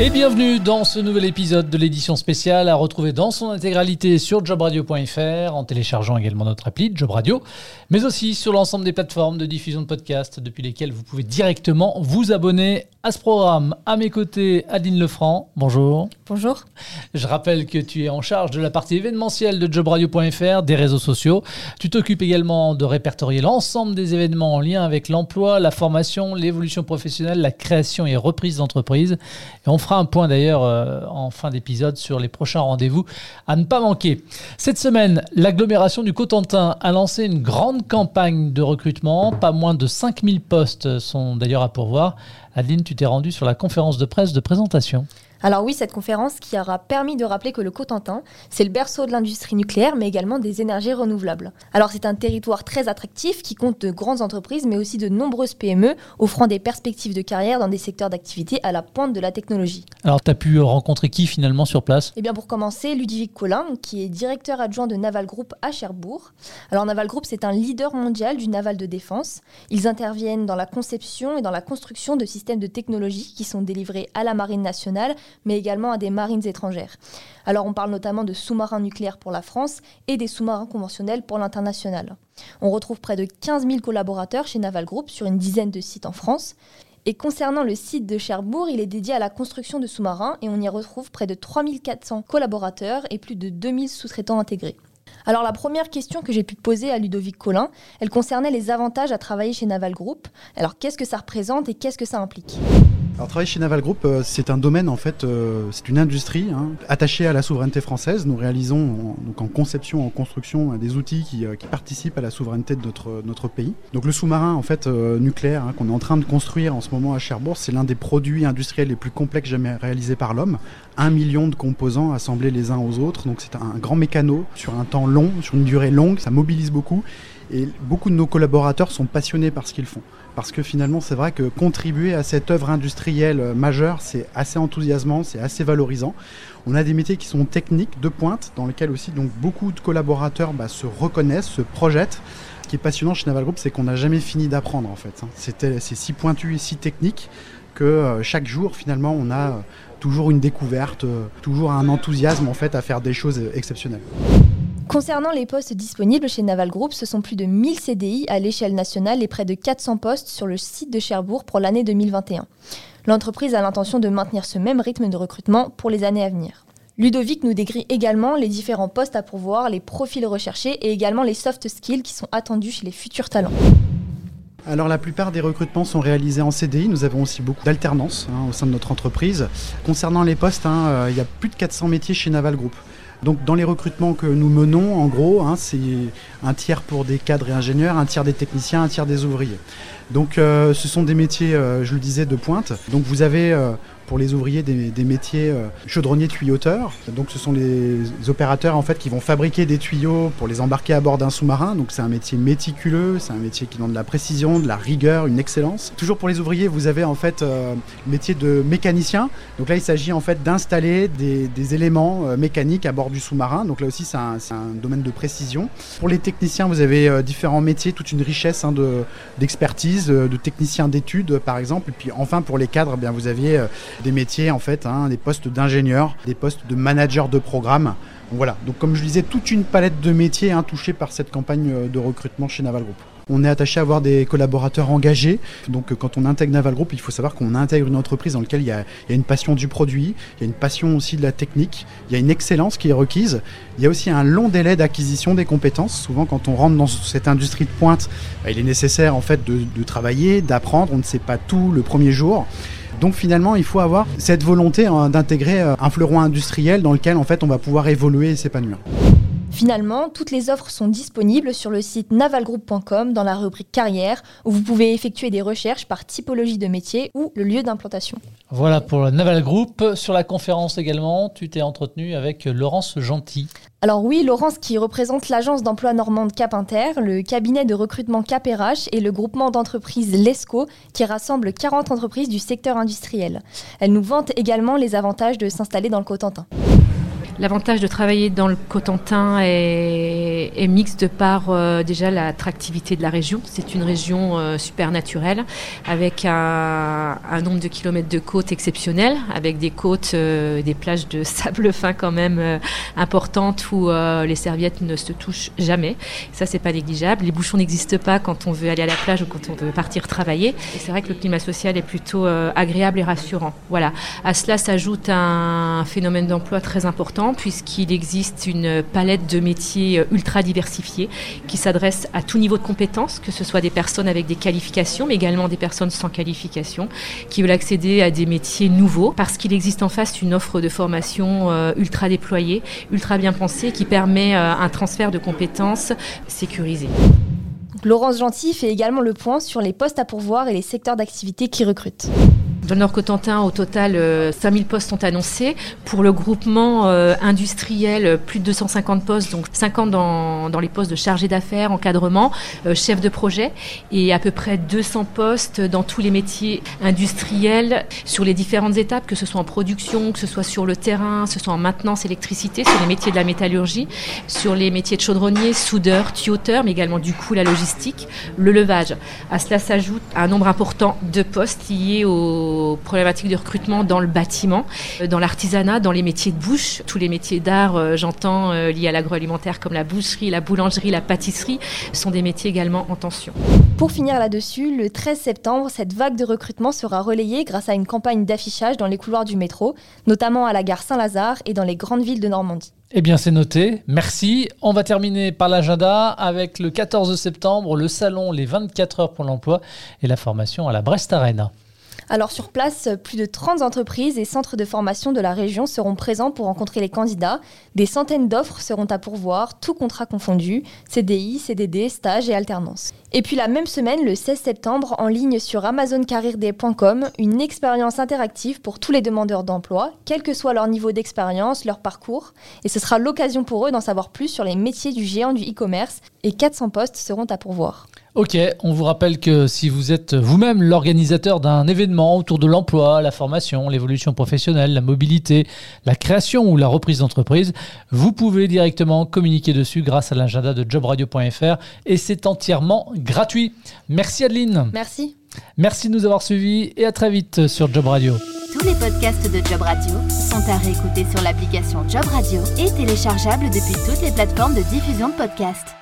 Et bienvenue dans ce nouvel épisode de l'édition spéciale à retrouver dans son intégralité sur jobradio.fr en téléchargeant également notre appli Job Radio, mais aussi sur l'ensemble des plateformes de diffusion de podcasts depuis lesquelles vous pouvez directement vous abonner à ce programme. À mes côtés, Adeline Lefranc. Bonjour. Bonjour. Je rappelle que tu es en charge de la partie événementielle de jobradio.fr, des réseaux sociaux. Tu t'occupes également de répertorier l'ensemble des événements en lien avec l'emploi, la formation, l'évolution professionnelle, la création et reprise d'entreprise. Et on fera un point d'ailleurs euh, en fin d'épisode sur les prochains rendez-vous à ne pas manquer. Cette semaine, l'agglomération du Cotentin a lancé une grande campagne de recrutement. Pas moins de 5000 postes sont d'ailleurs à pourvoir. Adeline, tu t'es rendue sur la conférence de presse de présentation. Alors oui, cette conférence qui aura permis de rappeler que le Cotentin, c'est le berceau de l'industrie nucléaire, mais également des énergies renouvelables. Alors c'est un territoire très attractif qui compte de grandes entreprises, mais aussi de nombreuses PME, offrant des perspectives de carrière dans des secteurs d'activité à la pointe de la technologie. Alors tu as pu rencontrer qui finalement sur place? Eh bien pour commencer, Ludovic Collin, qui est directeur adjoint de Naval Group à Cherbourg. Alors Naval Group, c'est un leader mondial du naval de défense. Ils interviennent dans la conception et dans la construction de systèmes de technologie qui sont délivrés à la Marine nationale, mais également à des marines étrangères. Alors on parle notamment de sous-marins nucléaires pour la France et des sous-marins conventionnels pour l'international. On retrouve près de 15 000 collaborateurs chez Naval Group sur une dizaine de sites en France. Et concernant le site de Cherbourg, il est dédié à la construction de sous-marins et on y retrouve près de 3400 collaborateurs et plus de 2000 sous-traitants intégrés. Alors la première question que j'ai pu poser à Ludovic Collin, elle concernait les avantages à travailler chez Naval Group. Alors qu'est-ce que ça représente et qu'est-ce que ça implique? Alors travailler chez Naval Group, euh, c'est un domaine en fait, euh, c'est une industrie hein, attachée à la souveraineté française. Nous réalisons en, donc en conception, en construction des outils qui, euh, qui, participent à la souveraineté de notre, notre pays. Donc le sous-marin en fait nucléaire hein, qu'on est en train de construire en ce moment à Cherbourg, c'est l'un des produits industriels les plus complexes jamais réalisés par l'homme. Un million de composants assemblés les uns aux autres, donc c'est un grand mécano sur un temps long, sur une durée longue, ça mobilise beaucoup. Et beaucoup de nos collaborateurs sont passionnés par ce qu'ils font. Parce que finalement, c'est vrai que contribuer à cette œuvre industrielle euh, majeure, c'est assez enthousiasmant, c'est assez valorisant. On a des métiers qui sont techniques, de pointe, dans lesquels aussi donc, beaucoup de collaborateurs bah, se reconnaissent, se projettent. Ce qui est passionnant chez Naval Group, c'est qu'on n'a jamais fini d'apprendre en fait. Hein. C'est si pointu et si technique que euh, chaque jour, finalement, on a euh, toujours une découverte, toujours un enthousiasme en fait à faire des choses exceptionnelles. Concernant les postes disponibles chez Naval Group, ce sont plus de 1000 CDI à l'échelle nationale et près de 400 postes sur le site de Cherbourg pour l'année 2021. L'entreprise a l'intention de maintenir ce même rythme de recrutement pour les années à venir. Ludovic nous décrit également les différents postes à pourvoir, les profils recherchés et également les soft skills qui sont attendus chez les futurs talents. Alors la plupart des recrutements sont réalisés en CDI. Nous avons aussi beaucoup d'alternance hein, au sein de notre entreprise. Concernant les postes, hein, euh, il y a plus de 400 métiers chez Naval Group. Donc dans les recrutements que nous menons, en gros, hein, c'est un tiers pour des cadres et ingénieurs, un tiers des techniciens, un tiers des ouvriers. Donc euh, ce sont des métiers, euh, je le disais, de pointe. Donc vous avez euh, pour les ouvriers des, métiers euh, chaudronniers tuyauteurs. Donc ce sont les opérateurs en fait qui vont fabriquer des tuyaux pour les embarquer à bord d'un sous-marin. Donc c'est un métier méticuleux, c'est un métier qui demande de la précision, de la rigueur, une excellence. Toujours pour les ouvriers, vous avez en fait euh, le métier de mécanicien. Donc là il s'agit en fait d'installer des, éléments euh, mécaniques à bord du sous-marin. Donc là aussi c'est un, domaine de précision. Pour les techniciens, vous avez différents métiers, toute une richesse hein, d'expertise, de, de, techniciens d'études par exemple. Et puis enfin pour les cadres, eh bien vous aviez des métiers en fait, hein, des postes d'ingénieurs, des postes de manager de programme. voilà, donc comme je disais, toute une palette de métiers hein, touchés par cette campagne euh, de recrutement chez Naval Group. On est attaché à avoir des collaborateurs engagés. Donc, euh, quand on intègre Naval Group, il faut savoir qu'on intègre une entreprise dans laquelle il y, a, une passion du produit, il y a une passion aussi de la technique, il y a une excellence qui est requise. Il y a aussi un long délai d'acquisition des compétences. Souvent, quand on rentre dans cette industrie de pointe, bah, il est nécessaire en fait de travailler, d'apprendre. On ne sait pas tout le premier jour. Donc finalement, il faut avoir cette volonté hein, d'intégrer euh, un fleuron industriel dans lequel en fait on va pouvoir évoluer et s'épanouir. Finalement, toutes les offres sont disponibles sur le site navalgroup.com dans la rubrique carrière où vous pouvez effectuer des recherches par typologie de métier ou le lieu d'implantation. Voilà pour le Naval Group. Sur la conférence également, tu t'es entretenu avec Laurence Gentil. Alors oui, Laurence qui représente l'agence d'emploi normande Cap Inter, le cabinet de recrutement Cap RH et le groupement d'entreprises LESCO qui rassemble 40 entreprises du secteur industriel. Elle nous vante également les avantages de s'installer dans le Cotentin. L'avantage de travailler dans le Cotentin est, est mixte de par euh, déjà l'attractivité de la région. C'est une région euh, super naturelle avec un, un, nombre de kilomètres de côtes exceptionnel, avec des côtes, euh, des plages de sable fin quand même euh, importantes où euh, les serviettes ne se touchent jamais. Ça, c'est pas négligeable. Les bouchons n'existent pas quand on veut aller à la plage ou quand on veut partir travailler. C'est vrai que le climat social est plutôt agréable et rassurant. Voilà. À cela s'ajoute un phénomène d'emploi très important puisqu'il existe une palette de métiers euh, ultra diversifiés qui s'adressent à tout niveau de compétences, que ce soit des personnes avec des qualifications, mais également des personnes sans qualification, qui veulent accéder à des métiers nouveaux, parce qu'il existe en face une offre de formation euh, ultra déployée, ultra bien pensée, qui permet euh, un transfert de compétences sécurisé. Laurence Gentil fait également le point sur les postes à pourvoir et les secteurs d'activité qui recrutent. Dans le Nord-Cotentin, au total, 5000 postes sont annoncés. Pour le groupement euh, industriel, plus de 250 postes, donc 50 dans, dans les postes de chargé d'affaires, encadrement, euh, chef de projet, et à peu près 200 postes dans tous les métiers industriels sur les différentes étapes, que ce soit en production, que ce soit sur le terrain, que ce soit en maintenance, électricité, sur les métiers de la métallurgie, sur les métiers de chaudronnier, soudeur, tuyauteur, mais également du coup la logistique, le levage. À cela s'ajoute un nombre important de postes liés au problématiques de recrutement dans le bâtiment, euh, dans l'artisanat, dans les métiers de bouche, tous les métiers d'art, euh, j'entends, euh, liés à l'agroalimentaire comme la boucherie, la boulangerie, la pâtisserie, sont des métiers également en tension. Pour finir là-dessus, le 13 septembre, cette vague de recrutement sera relayée grâce à une campagne d'affichage dans les couloirs du métro, notamment à la gare Saint-Lazare et dans les grandes villes de Normandie. Eh bien, c'est noté. Merci. On va terminer par l'agenda avec le 14 septembre, le salon Les 24 heures pour l'emploi et la formation à la Brest Arena. Alors sur place, plus de 30 entreprises et centres de formation de la région seront présents pour rencontrer les candidats. Des centaines d'offres seront à pourvoir, tout contrat confondu, CDI, CDD, stage et alternance. Et puis la même semaine, le 16 septembre, en ligne sur amazoncareerday.com, une expérience interactive pour tous les demandeurs d'emploi, quel que soit leur niveau d'expérience, leur parcours. Et ce sera l'occasion pour eux d'en savoir plus sur les métiers du géant du e-commerce. Et 400 postes seront à pourvoir. Ok, on vous rappelle que si vous êtes vous-même l'organisateur d'un événement autour de l'emploi, la formation, l'évolution professionnelle, la mobilité, la création ou la reprise d'entreprise, vous pouvez directement communiquer dessus grâce à l'agenda de jobradio.fr et c'est entièrement gratuit. Merci Adeline. Merci. Merci de nous avoir suivis et à très vite sur Job Radio. Tous les podcasts de Job Radio sont à réécouter sur l'application Job Radio et téléchargeables depuis toutes les plateformes de diffusion de podcasts.